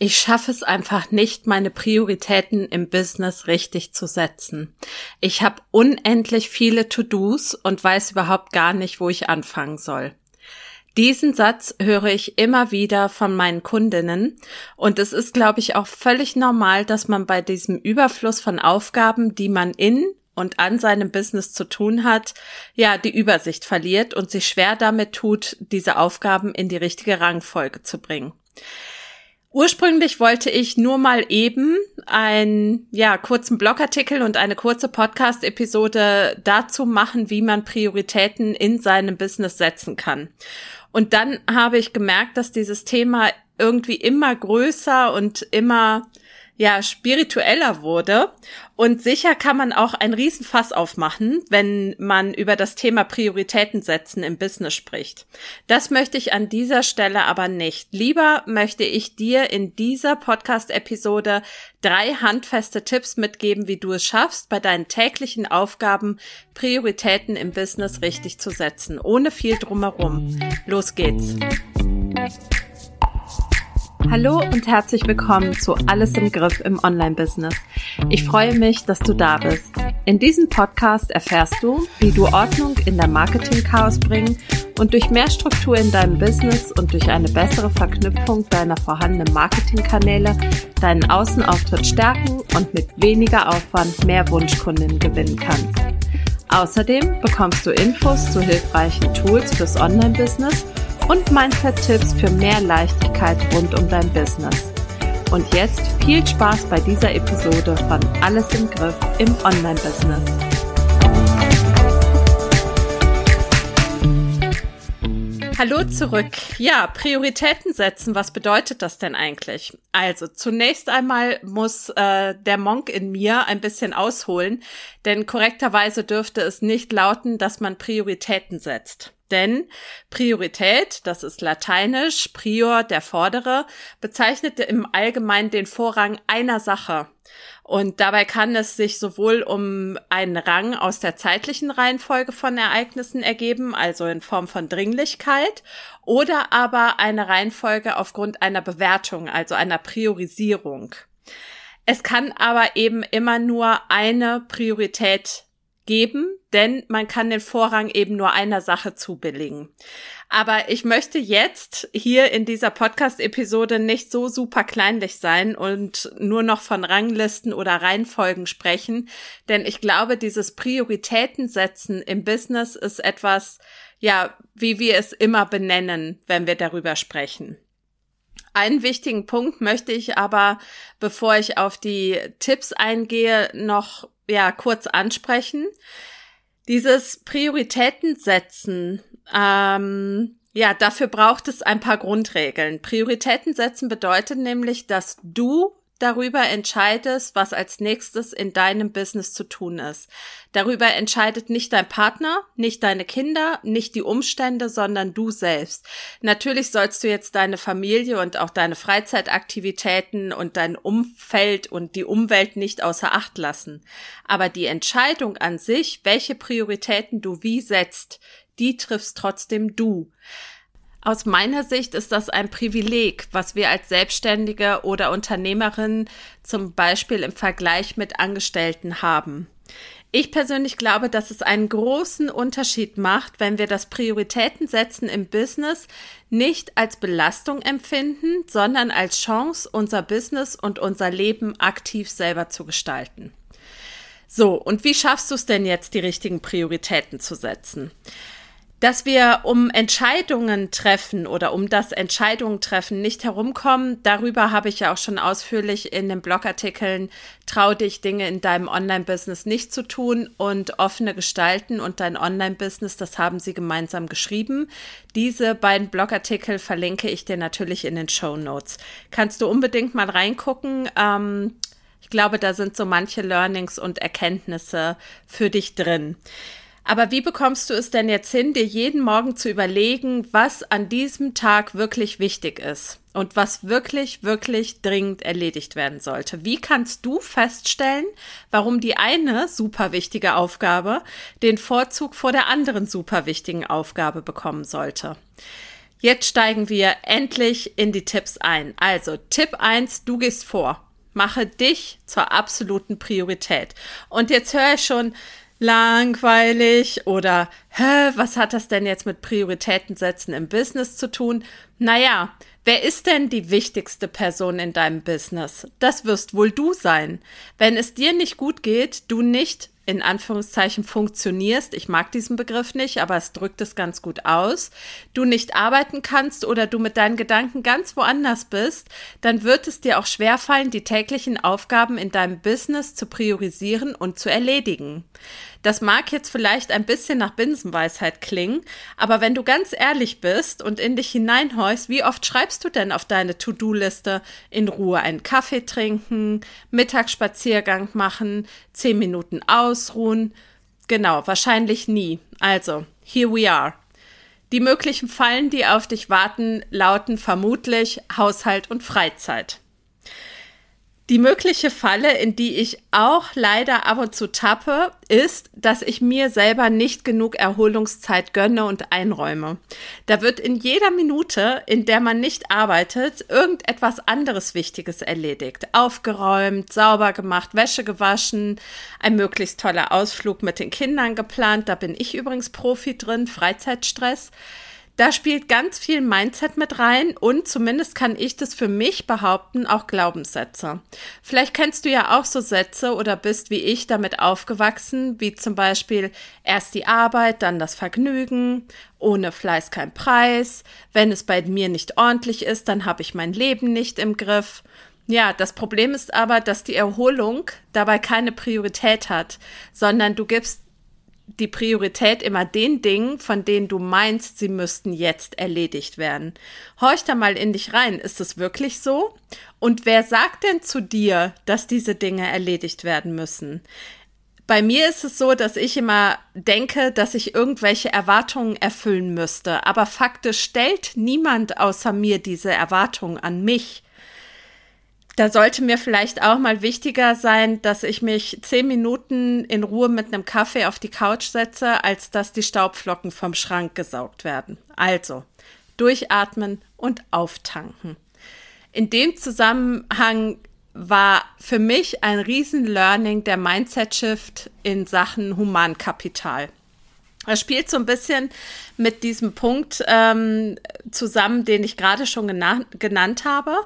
Ich schaffe es einfach nicht, meine Prioritäten im Business richtig zu setzen. Ich habe unendlich viele To-Dos und weiß überhaupt gar nicht, wo ich anfangen soll. Diesen Satz höre ich immer wieder von meinen Kundinnen und es ist, glaube ich, auch völlig normal, dass man bei diesem Überfluss von Aufgaben, die man in und an seinem Business zu tun hat, ja, die Übersicht verliert und sich schwer damit tut, diese Aufgaben in die richtige Rangfolge zu bringen. Ursprünglich wollte ich nur mal eben einen ja, kurzen Blogartikel und eine kurze Podcast-Episode dazu machen, wie man Prioritäten in seinem Business setzen kann. Und dann habe ich gemerkt, dass dieses Thema irgendwie immer größer und immer ja spiritueller wurde. Und sicher kann man auch ein Riesenfass aufmachen, wenn man über das Thema Prioritäten setzen im Business spricht. Das möchte ich an dieser Stelle aber nicht. Lieber möchte ich dir in dieser Podcast-Episode drei handfeste Tipps mitgeben, wie du es schaffst, bei deinen täglichen Aufgaben Prioritäten im Business richtig zu setzen, ohne viel drumherum. Los geht's. Hallo und herzlich willkommen zu Alles im Griff im Online-Business. Ich freue mich, dass du da bist. In diesem Podcast erfährst du, wie du Ordnung in der Marketing-Chaos bringen und durch mehr Struktur in deinem Business und durch eine bessere Verknüpfung deiner vorhandenen Marketingkanäle deinen Außenauftritt stärken und mit weniger Aufwand mehr Wunschkunden gewinnen kannst. Außerdem bekommst du Infos zu hilfreichen Tools fürs Online-Business und Mindset-Tipps für mehr Leichtigkeit rund um dein Business. Und jetzt viel Spaß bei dieser Episode von Alles im Griff im Online-Business. Hallo zurück. Ja, Prioritäten setzen, was bedeutet das denn eigentlich? Also zunächst einmal muss äh, der Monk in mir ein bisschen ausholen, denn korrekterweise dürfte es nicht lauten, dass man Prioritäten setzt. Denn Priorität, das ist lateinisch, prior, der Vordere, bezeichnet im Allgemeinen den Vorrang einer Sache. Und dabei kann es sich sowohl um einen Rang aus der zeitlichen Reihenfolge von Ereignissen ergeben, also in Form von Dringlichkeit, oder aber eine Reihenfolge aufgrund einer Bewertung, also einer Priorisierung. Es kann aber eben immer nur eine Priorität geben, denn man kann den Vorrang eben nur einer Sache zubilligen. Aber ich möchte jetzt hier in dieser Podcast-Episode nicht so super kleinlich sein und nur noch von Ranglisten oder Reihenfolgen sprechen, denn ich glaube, dieses Prioritätensetzen im Business ist etwas, ja, wie wir es immer benennen, wenn wir darüber sprechen. Einen wichtigen Punkt möchte ich aber, bevor ich auf die Tipps eingehe, noch ja kurz ansprechen. Dieses Prioritäten ähm, ja, dafür braucht es ein paar Grundregeln. Prioritäten setzen bedeutet nämlich, dass du darüber entscheidest, was als nächstes in deinem Business zu tun ist. Darüber entscheidet nicht dein Partner, nicht deine Kinder, nicht die Umstände, sondern du selbst. Natürlich sollst du jetzt deine Familie und auch deine Freizeitaktivitäten und dein Umfeld und die Umwelt nicht außer Acht lassen. Aber die Entscheidung an sich, welche Prioritäten du wie setzt, die triffst trotzdem du. Aus meiner Sicht ist das ein Privileg, was wir als Selbstständige oder Unternehmerin zum Beispiel im Vergleich mit Angestellten haben. Ich persönlich glaube, dass es einen großen Unterschied macht, wenn wir das Prioritätensetzen im Business nicht als Belastung empfinden, sondern als Chance, unser Business und unser Leben aktiv selber zu gestalten. So, und wie schaffst du es denn jetzt, die richtigen Prioritäten zu setzen? Dass wir um Entscheidungen treffen oder um das Entscheidungen treffen nicht herumkommen. Darüber habe ich ja auch schon ausführlich in den Blogartikeln Trau dich Dinge in deinem Online-Business nicht zu tun und offene gestalten und dein Online-Business, das haben sie gemeinsam geschrieben. Diese beiden Blogartikel verlinke ich dir natürlich in den Show Notes. Kannst du unbedingt mal reingucken. Ähm, ich glaube, da sind so manche Learnings und Erkenntnisse für dich drin. Aber wie bekommst du es denn jetzt hin, dir jeden Morgen zu überlegen, was an diesem Tag wirklich wichtig ist und was wirklich, wirklich dringend erledigt werden sollte? Wie kannst du feststellen, warum die eine super wichtige Aufgabe den Vorzug vor der anderen super wichtigen Aufgabe bekommen sollte? Jetzt steigen wir endlich in die Tipps ein. Also Tipp 1, du gehst vor. Mache dich zur absoluten Priorität. Und jetzt höre ich schon langweilig oder hä, was hat das denn jetzt mit Prioritäten setzen im Business zu tun? Naja, wer ist denn die wichtigste Person in deinem Business? Das wirst wohl du sein. Wenn es dir nicht gut geht, du nicht in Anführungszeichen funktionierst, ich mag diesen Begriff nicht, aber es drückt es ganz gut aus, du nicht arbeiten kannst oder du mit deinen Gedanken ganz woanders bist, dann wird es dir auch schwerfallen, die täglichen Aufgaben in deinem Business zu priorisieren und zu erledigen. Das mag jetzt vielleicht ein bisschen nach Binsenweisheit klingen, aber wenn du ganz ehrlich bist und in dich hineinhorchst, wie oft schreibst du denn auf deine To-Do-Liste in Ruhe einen Kaffee trinken, Mittagsspaziergang machen, zehn Minuten ausruhen? Genau, wahrscheinlich nie. Also, here we are. Die möglichen Fallen, die auf dich warten, lauten vermutlich Haushalt und Freizeit. Die mögliche Falle, in die ich auch leider ab und zu tappe, ist, dass ich mir selber nicht genug Erholungszeit gönne und einräume. Da wird in jeder Minute, in der man nicht arbeitet, irgendetwas anderes Wichtiges erledigt. Aufgeräumt, sauber gemacht, Wäsche gewaschen, ein möglichst toller Ausflug mit den Kindern geplant. Da bin ich übrigens Profi drin, Freizeitstress. Da spielt ganz viel Mindset mit rein und zumindest kann ich das für mich behaupten, auch Glaubenssätze. Vielleicht kennst du ja auch so Sätze oder bist wie ich damit aufgewachsen, wie zum Beispiel erst die Arbeit, dann das Vergnügen, ohne Fleiß kein Preis, wenn es bei mir nicht ordentlich ist, dann habe ich mein Leben nicht im Griff. Ja, das Problem ist aber, dass die Erholung dabei keine Priorität hat, sondern du gibst die Priorität immer den Dingen, von denen du meinst, sie müssten jetzt erledigt werden. Horch da mal in dich rein. Ist es wirklich so? Und wer sagt denn zu dir, dass diese Dinge erledigt werden müssen? Bei mir ist es so, dass ich immer denke, dass ich irgendwelche Erwartungen erfüllen müsste. Aber faktisch stellt niemand außer mir diese Erwartungen an mich da sollte mir vielleicht auch mal wichtiger sein, dass ich mich zehn Minuten in Ruhe mit einem Kaffee auf die Couch setze, als dass die Staubflocken vom Schrank gesaugt werden. Also, durchatmen und auftanken. In dem Zusammenhang war für mich ein Riesen-Learning der Mindset-Shift in Sachen Humankapital. Er spielt so ein bisschen mit diesem Punkt ähm, zusammen, den ich gerade schon genannt habe.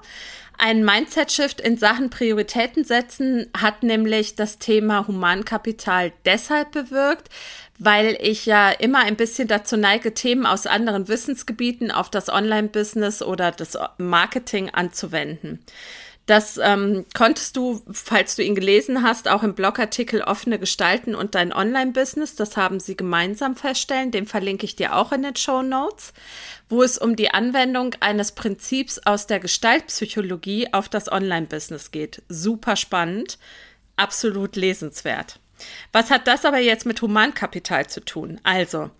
Ein Mindset-Shift in Sachen Prioritäten setzen hat nämlich das Thema Humankapital deshalb bewirkt, weil ich ja immer ein bisschen dazu neige, Themen aus anderen Wissensgebieten auf das Online-Business oder das Marketing anzuwenden. Das ähm, konntest du, falls du ihn gelesen hast, auch im Blogartikel Offene Gestalten und dein Online-Business. Das haben sie gemeinsam feststellen. Den verlinke ich dir auch in den Show Notes, wo es um die Anwendung eines Prinzips aus der Gestaltpsychologie auf das Online-Business geht. Super spannend, absolut lesenswert. Was hat das aber jetzt mit Humankapital zu tun? Also,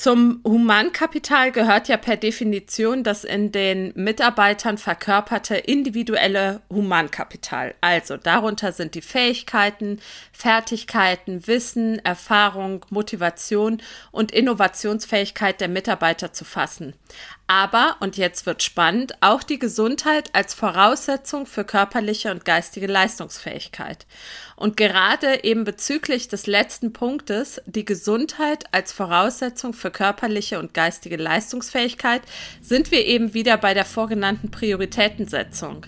zum Humankapital gehört ja per Definition das in den Mitarbeitern verkörperte individuelle Humankapital. Also darunter sind die Fähigkeiten, Fertigkeiten, Wissen, Erfahrung, Motivation und Innovationsfähigkeit der Mitarbeiter zu fassen. Aber, und jetzt wird spannend, auch die Gesundheit als Voraussetzung für körperliche und geistige Leistungsfähigkeit. Und gerade eben bezüglich des letzten Punktes, die Gesundheit als Voraussetzung für körperliche und geistige Leistungsfähigkeit, sind wir eben wieder bei der vorgenannten Prioritätensetzung.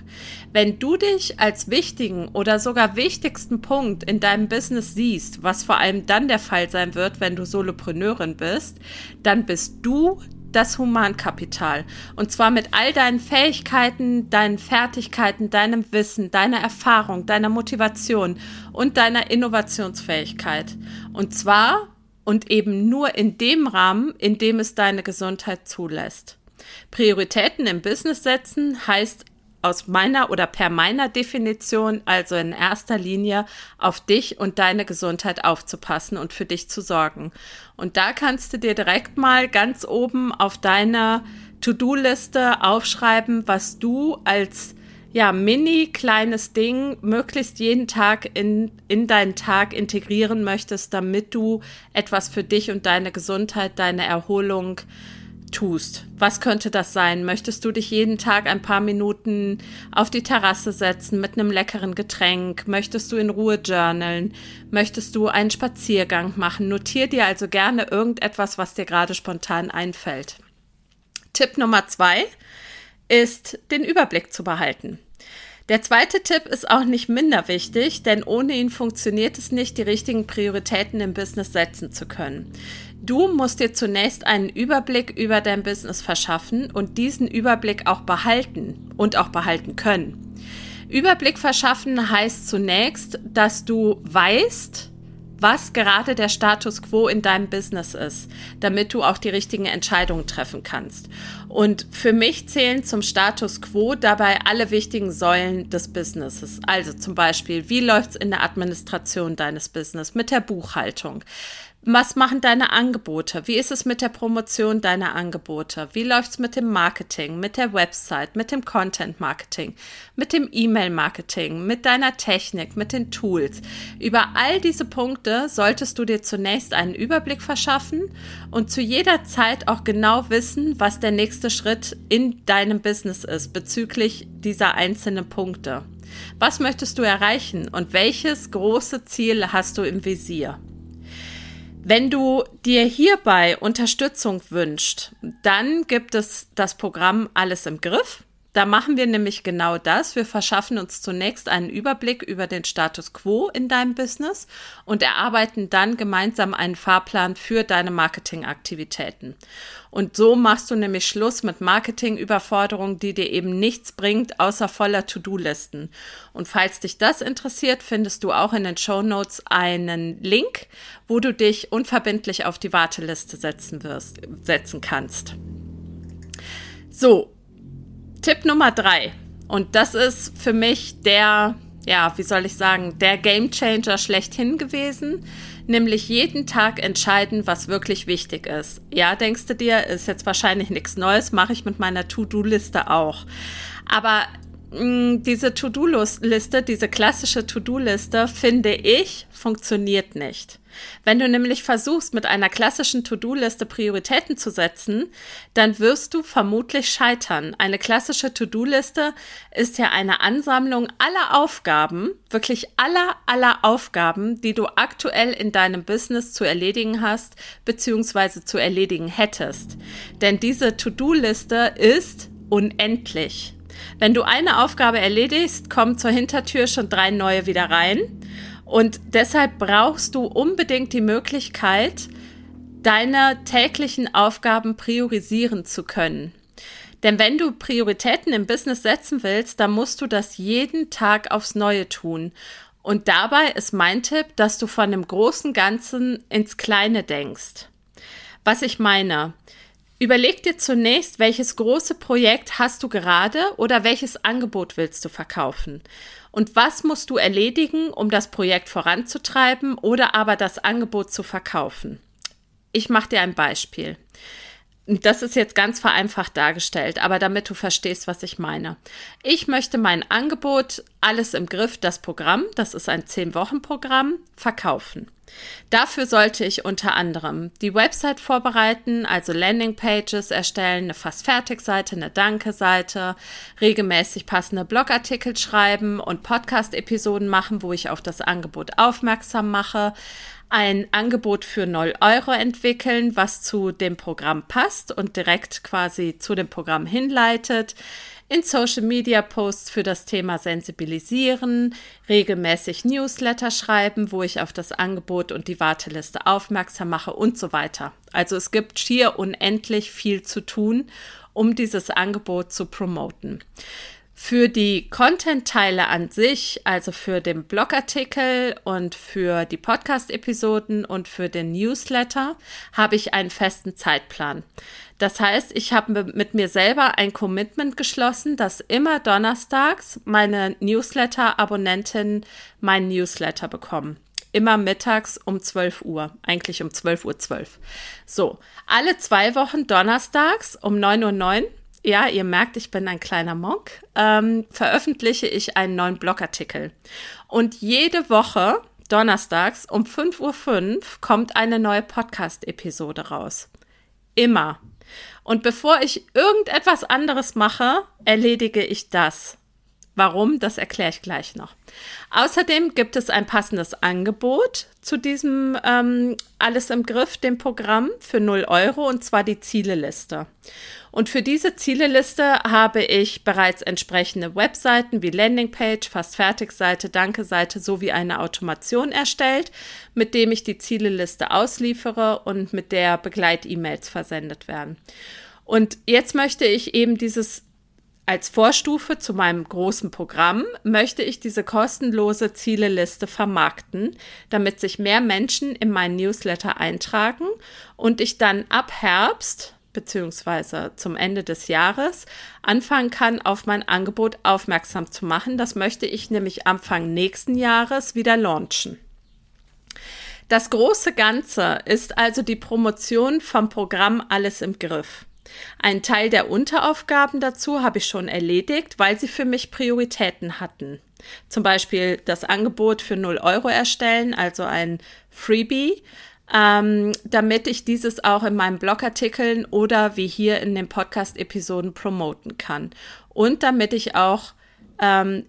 Wenn du dich als wichtigen oder sogar wichtigsten Punkt in deinem Business siehst, was vor allem dann der Fall sein wird, wenn du Solopreneurin bist, dann bist du das Humankapital. Und zwar mit all deinen Fähigkeiten, deinen Fertigkeiten, deinem Wissen, deiner Erfahrung, deiner Motivation und deiner Innovationsfähigkeit. Und zwar und eben nur in dem Rahmen, in dem es deine Gesundheit zulässt. Prioritäten im Business setzen heißt aus meiner oder per meiner Definition also in erster Linie auf dich und deine Gesundheit aufzupassen und für dich zu sorgen. Und da kannst du dir direkt mal ganz oben auf deiner To-Do-Liste aufschreiben, was du als ja, mini kleines Ding möglichst jeden Tag in, in deinen Tag integrieren möchtest, damit du etwas für dich und deine Gesundheit, deine Erholung tust. Was könnte das sein? Möchtest du dich jeden Tag ein paar Minuten auf die Terrasse setzen mit einem leckeren Getränk? Möchtest du in Ruhe journalen? Möchtest du einen Spaziergang machen? Notier dir also gerne irgendetwas, was dir gerade spontan einfällt. Tipp Nummer zwei ist, den Überblick zu behalten. Der zweite Tipp ist auch nicht minder wichtig, denn ohne ihn funktioniert es nicht, die richtigen Prioritäten im Business setzen zu können. Du musst dir zunächst einen Überblick über dein Business verschaffen und diesen Überblick auch behalten und auch behalten können. Überblick verschaffen heißt zunächst, dass du weißt, was gerade der Status quo in deinem Business ist, damit du auch die richtigen Entscheidungen treffen kannst. Und für mich zählen zum Status quo dabei alle wichtigen Säulen des Businesses. Also zum Beispiel, wie läuft es in der Administration deines Business, mit der Buchhaltung? Was machen deine Angebote? Wie ist es mit der Promotion deiner Angebote? Wie läuft es mit dem Marketing, mit der Website, mit dem Content Marketing, mit dem E-Mail Marketing, mit deiner Technik, mit den Tools? Über all diese Punkte solltest du dir zunächst einen Überblick verschaffen und zu jeder Zeit auch genau wissen, was der nächste Schritt in deinem Business ist bezüglich dieser einzelnen Punkte. Was möchtest du erreichen und welches große Ziel hast du im Visier? Wenn du dir hierbei Unterstützung wünscht, dann gibt es das Programm Alles im Griff. Da machen wir nämlich genau das. Wir verschaffen uns zunächst einen Überblick über den Status quo in deinem Business und erarbeiten dann gemeinsam einen Fahrplan für deine Marketingaktivitäten. Und so machst du nämlich Schluss mit Marketingüberforderung, die dir eben nichts bringt, außer voller To-Do-Listen. Und falls dich das interessiert, findest du auch in den Show Notes einen Link, wo du dich unverbindlich auf die Warteliste setzen wirst, setzen kannst. So, Tipp Nummer drei. Und das ist für mich der, ja, wie soll ich sagen, der Gamechanger schlechthin gewesen. Nämlich jeden Tag entscheiden, was wirklich wichtig ist. Ja, denkst du dir, ist jetzt wahrscheinlich nichts Neues, mache ich mit meiner To-Do-Liste auch. Aber diese To-Do-Liste, diese klassische To-Do-Liste, finde ich, funktioniert nicht. Wenn du nämlich versuchst, mit einer klassischen To-Do-Liste Prioritäten zu setzen, dann wirst du vermutlich scheitern. Eine klassische To-Do-Liste ist ja eine Ansammlung aller Aufgaben, wirklich aller, aller Aufgaben, die du aktuell in deinem Business zu erledigen hast, beziehungsweise zu erledigen hättest. Denn diese To-Do-Liste ist unendlich. Wenn du eine Aufgabe erledigst, kommen zur Hintertür schon drei neue wieder rein. Und deshalb brauchst du unbedingt die Möglichkeit, deine täglichen Aufgaben priorisieren zu können. Denn wenn du Prioritäten im Business setzen willst, dann musst du das jeden Tag aufs Neue tun. Und dabei ist mein Tipp, dass du von dem großen Ganzen ins Kleine denkst. Was ich meine, überleg dir zunächst, welches große Projekt hast du gerade oder welches Angebot willst du verkaufen und was musst du erledigen, um das Projekt voranzutreiben oder aber das Angebot zu verkaufen. Ich mache dir ein Beispiel. Das ist jetzt ganz vereinfacht dargestellt, aber damit du verstehst, was ich meine. Ich möchte mein Angebot, alles im Griff, das Programm, das ist ein 10-Wochen-Programm, verkaufen. Dafür sollte ich unter anderem die Website vorbereiten, also Landingpages erstellen, eine fast fertig Seite, eine Danke-Seite, regelmäßig passende Blogartikel schreiben und Podcast-Episoden machen, wo ich auf das Angebot aufmerksam mache, ein Angebot für 0 Euro entwickeln, was zu dem Programm passt und direkt quasi zu dem Programm hinleitet. In Social Media Posts für das Thema sensibilisieren, regelmäßig Newsletter schreiben, wo ich auf das Angebot und die Warteliste aufmerksam mache und so weiter. Also es gibt schier unendlich viel zu tun, um dieses Angebot zu promoten. Für die Content-Teile an sich, also für den Blogartikel und für die Podcast-Episoden und für den Newsletter, habe ich einen festen Zeitplan. Das heißt, ich habe mit mir selber ein Commitment geschlossen, dass immer donnerstags meine Newsletter-Abonnenten meinen Newsletter bekommen immer mittags um 12 Uhr, eigentlich um 12.12 Uhr. 12. So, alle zwei Wochen donnerstags um 9.09 Uhr ja, ihr merkt, ich bin ein kleiner Monk, ähm, veröffentliche ich einen neuen Blogartikel. Und jede Woche, donnerstags um 5.05 Uhr, kommt eine neue Podcast-Episode raus. Immer. Und bevor ich irgendetwas anderes mache, erledige ich das. Warum, das erkläre ich gleich noch. Außerdem gibt es ein passendes Angebot zu diesem ähm, Alles im Griff, dem Programm für 0 Euro, und zwar die Zieleliste. Und für diese Zieleliste habe ich bereits entsprechende Webseiten wie Landingpage, fast Fertigseite, Danke-Seite sowie eine Automation erstellt, mit dem ich die Zieleliste ausliefere und mit der Begleit-E-Mails versendet werden. Und jetzt möchte ich eben dieses als Vorstufe zu meinem großen Programm möchte ich diese kostenlose Zieleliste vermarkten, damit sich mehr Menschen in meinen Newsletter eintragen und ich dann ab Herbst beziehungsweise zum Ende des Jahres anfangen kann, auf mein Angebot aufmerksam zu machen. Das möchte ich nämlich Anfang nächsten Jahres wieder launchen. Das große Ganze ist also die Promotion vom Programm Alles im Griff. Ein Teil der Unteraufgaben dazu habe ich schon erledigt, weil sie für mich Prioritäten hatten. Zum Beispiel das Angebot für 0 Euro erstellen, also ein Freebie, ähm, damit ich dieses auch in meinen Blogartikeln oder wie hier in den Podcast-Episoden promoten kann. Und damit ich auch ähm,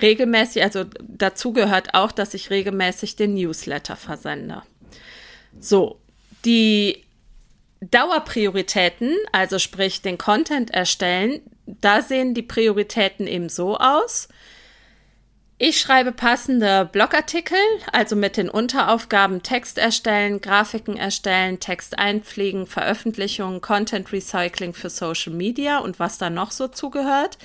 regelmäßig, also dazu gehört auch, dass ich regelmäßig den Newsletter versende. So, die Dauerprioritäten, also sprich den Content erstellen, da sehen die Prioritäten eben so aus. Ich schreibe passende Blogartikel, also mit den Unteraufgaben Text erstellen, Grafiken erstellen, Text einpflegen, Veröffentlichungen, Content Recycling für Social Media und was da noch so zugehört.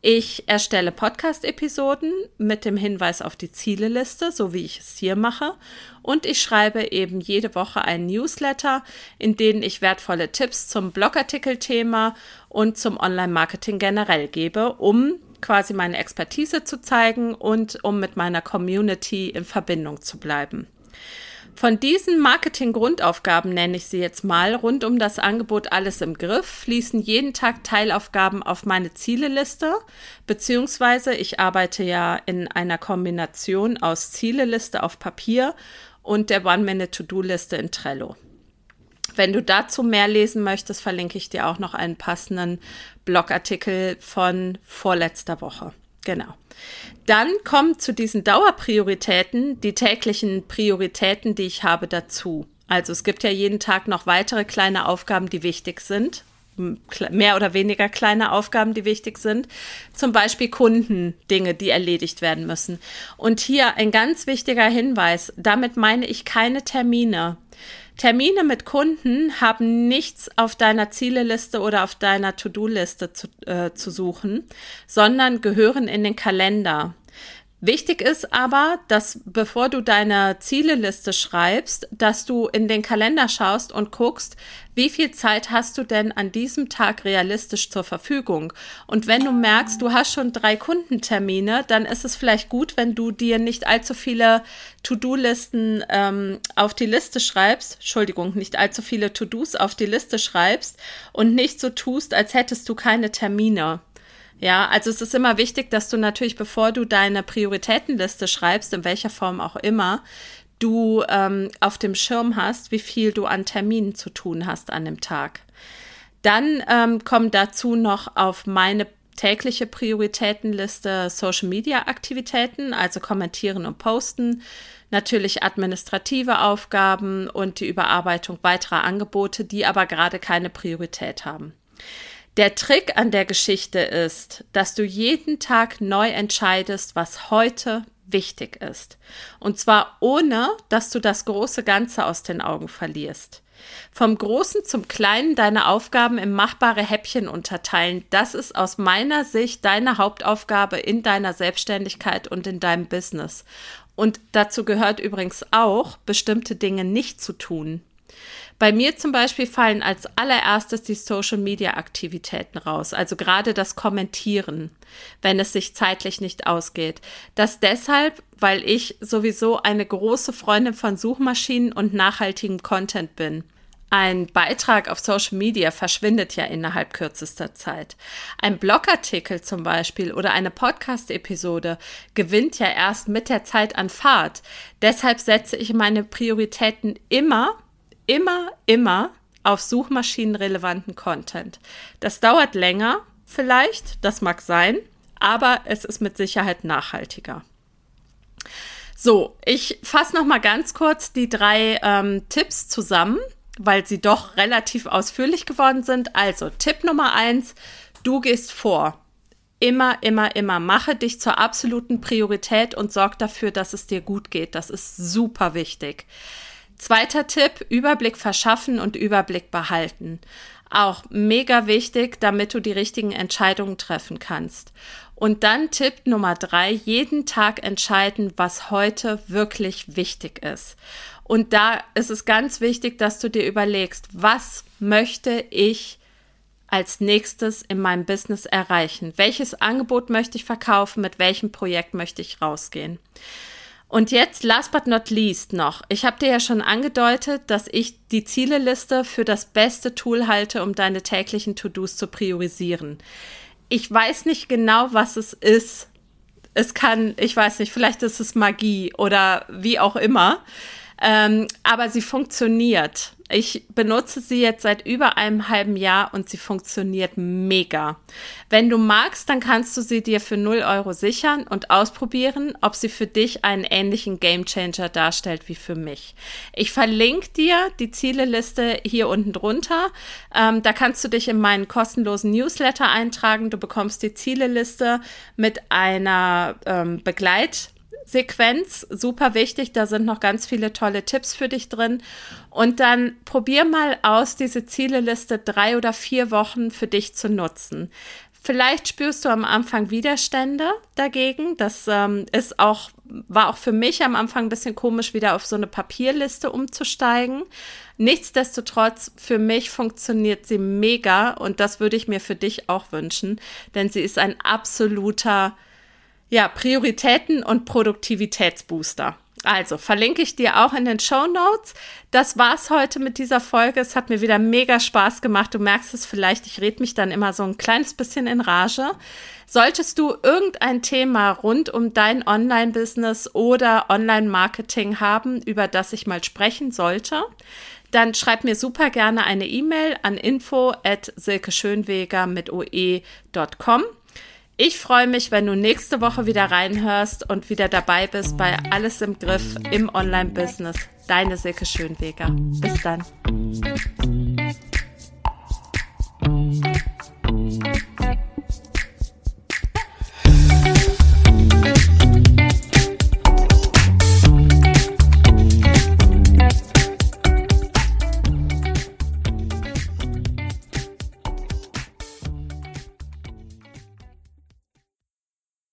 Ich erstelle Podcast-Episoden mit dem Hinweis auf die Zieleliste, so wie ich es hier mache. Und ich schreibe eben jede Woche einen Newsletter, in dem ich wertvolle Tipps zum Blogartikelthema und zum Online-Marketing generell gebe, um quasi meine Expertise zu zeigen und um mit meiner Community in Verbindung zu bleiben. Von diesen Marketing-Grundaufgaben nenne ich sie jetzt mal, rund um das Angebot Alles im Griff, fließen jeden Tag Teilaufgaben auf meine Zieleliste, beziehungsweise ich arbeite ja in einer Kombination aus Zieleliste auf Papier und der One-Minute-To-Do-Liste in Trello. Wenn du dazu mehr lesen möchtest, verlinke ich dir auch noch einen passenden Blogartikel von vorletzter Woche. Genau. Dann kommen zu diesen Dauerprioritäten die täglichen Prioritäten, die ich habe, dazu. Also es gibt ja jeden Tag noch weitere kleine Aufgaben, die wichtig sind. Mehr oder weniger kleine Aufgaben, die wichtig sind. Zum Beispiel Kundendinge, die erledigt werden müssen. Und hier ein ganz wichtiger Hinweis. Damit meine ich keine Termine. Termine mit Kunden haben nichts auf deiner Zieleliste oder auf deiner To-Do-Liste zu, äh, zu suchen, sondern gehören in den Kalender. Wichtig ist aber, dass bevor du deine Zieleliste schreibst, dass du in den Kalender schaust und guckst, wie viel Zeit hast du denn an diesem Tag realistisch zur Verfügung? Und wenn du merkst, du hast schon drei Kundentermine, dann ist es vielleicht gut, wenn du dir nicht allzu viele To-Do-Listen ähm, auf die Liste schreibst, Entschuldigung, nicht allzu viele To-Dos auf die Liste schreibst und nicht so tust, als hättest du keine Termine. Ja, also es ist immer wichtig, dass du natürlich, bevor du deine Prioritätenliste schreibst, in welcher Form auch immer, du ähm, auf dem Schirm hast, wie viel du an Terminen zu tun hast an dem Tag. Dann ähm, kommen dazu noch auf meine tägliche Prioritätenliste Social Media Aktivitäten, also kommentieren und posten, natürlich administrative Aufgaben und die Überarbeitung weiterer Angebote, die aber gerade keine Priorität haben. Der Trick an der Geschichte ist, dass du jeden Tag neu entscheidest, was heute wichtig ist. Und zwar ohne, dass du das große Ganze aus den Augen verlierst. Vom Großen zum Kleinen deine Aufgaben in machbare Häppchen unterteilen, das ist aus meiner Sicht deine Hauptaufgabe in deiner Selbstständigkeit und in deinem Business. Und dazu gehört übrigens auch, bestimmte Dinge nicht zu tun. Bei mir zum Beispiel fallen als allererstes die Social-Media-Aktivitäten raus, also gerade das Kommentieren, wenn es sich zeitlich nicht ausgeht. Das deshalb, weil ich sowieso eine große Freundin von Suchmaschinen und nachhaltigem Content bin. Ein Beitrag auf Social Media verschwindet ja innerhalb kürzester Zeit. Ein Blogartikel zum Beispiel oder eine Podcast-Episode gewinnt ja erst mit der Zeit an Fahrt. Deshalb setze ich meine Prioritäten immer immer, immer auf suchmaschinenrelevanten Content. Das dauert länger, vielleicht, das mag sein, aber es ist mit Sicherheit nachhaltiger. So, ich fasse noch mal ganz kurz die drei ähm, Tipps zusammen, weil sie doch relativ ausführlich geworden sind. Also Tipp Nummer eins: Du gehst vor. Immer, immer, immer mache dich zur absoluten Priorität und sorg dafür, dass es dir gut geht. Das ist super wichtig. Zweiter Tipp, Überblick verschaffen und Überblick behalten. Auch mega wichtig, damit du die richtigen Entscheidungen treffen kannst. Und dann Tipp Nummer drei, jeden Tag entscheiden, was heute wirklich wichtig ist. Und da ist es ganz wichtig, dass du dir überlegst, was möchte ich als nächstes in meinem Business erreichen? Welches Angebot möchte ich verkaufen? Mit welchem Projekt möchte ich rausgehen? Und jetzt, last but not least noch. Ich habe dir ja schon angedeutet, dass ich die Zieleliste für das beste Tool halte, um deine täglichen To-Dos zu priorisieren. Ich weiß nicht genau, was es ist. Es kann, ich weiß nicht, vielleicht ist es Magie oder wie auch immer. Ähm, aber sie funktioniert. Ich benutze sie jetzt seit über einem halben Jahr und sie funktioniert mega. Wenn du magst, dann kannst du sie dir für 0 Euro sichern und ausprobieren, ob sie für dich einen ähnlichen Gamechanger darstellt wie für mich. Ich verlinke dir die Zieleliste hier unten drunter. Ähm, da kannst du dich in meinen kostenlosen Newsletter eintragen. Du bekommst die Zieleliste mit einer ähm, Begleit Sequenz, super wichtig. Da sind noch ganz viele tolle Tipps für dich drin. Und dann probier mal aus, diese Zieleliste drei oder vier Wochen für dich zu nutzen. Vielleicht spürst du am Anfang Widerstände dagegen. Das ähm, ist auch, war auch für mich am Anfang ein bisschen komisch, wieder auf so eine Papierliste umzusteigen. Nichtsdestotrotz, für mich funktioniert sie mega und das würde ich mir für dich auch wünschen, denn sie ist ein absoluter ja, Prioritäten und Produktivitätsbooster. Also verlinke ich dir auch in den Show Notes. Das war's heute mit dieser Folge. Es hat mir wieder mega Spaß gemacht. Du merkst es vielleicht, ich rede mich dann immer so ein kleines bisschen in Rage. Solltest du irgendein Thema rund um dein Online-Business oder Online-Marketing haben, über das ich mal sprechen sollte, dann schreib mir super gerne eine E-Mail an info at silkeschönweger mit oe.com. Ich freue mich, wenn du nächste Woche wieder reinhörst und wieder dabei bist bei Alles im Griff im Online-Business. Deine Silke Schönweger. Bis dann.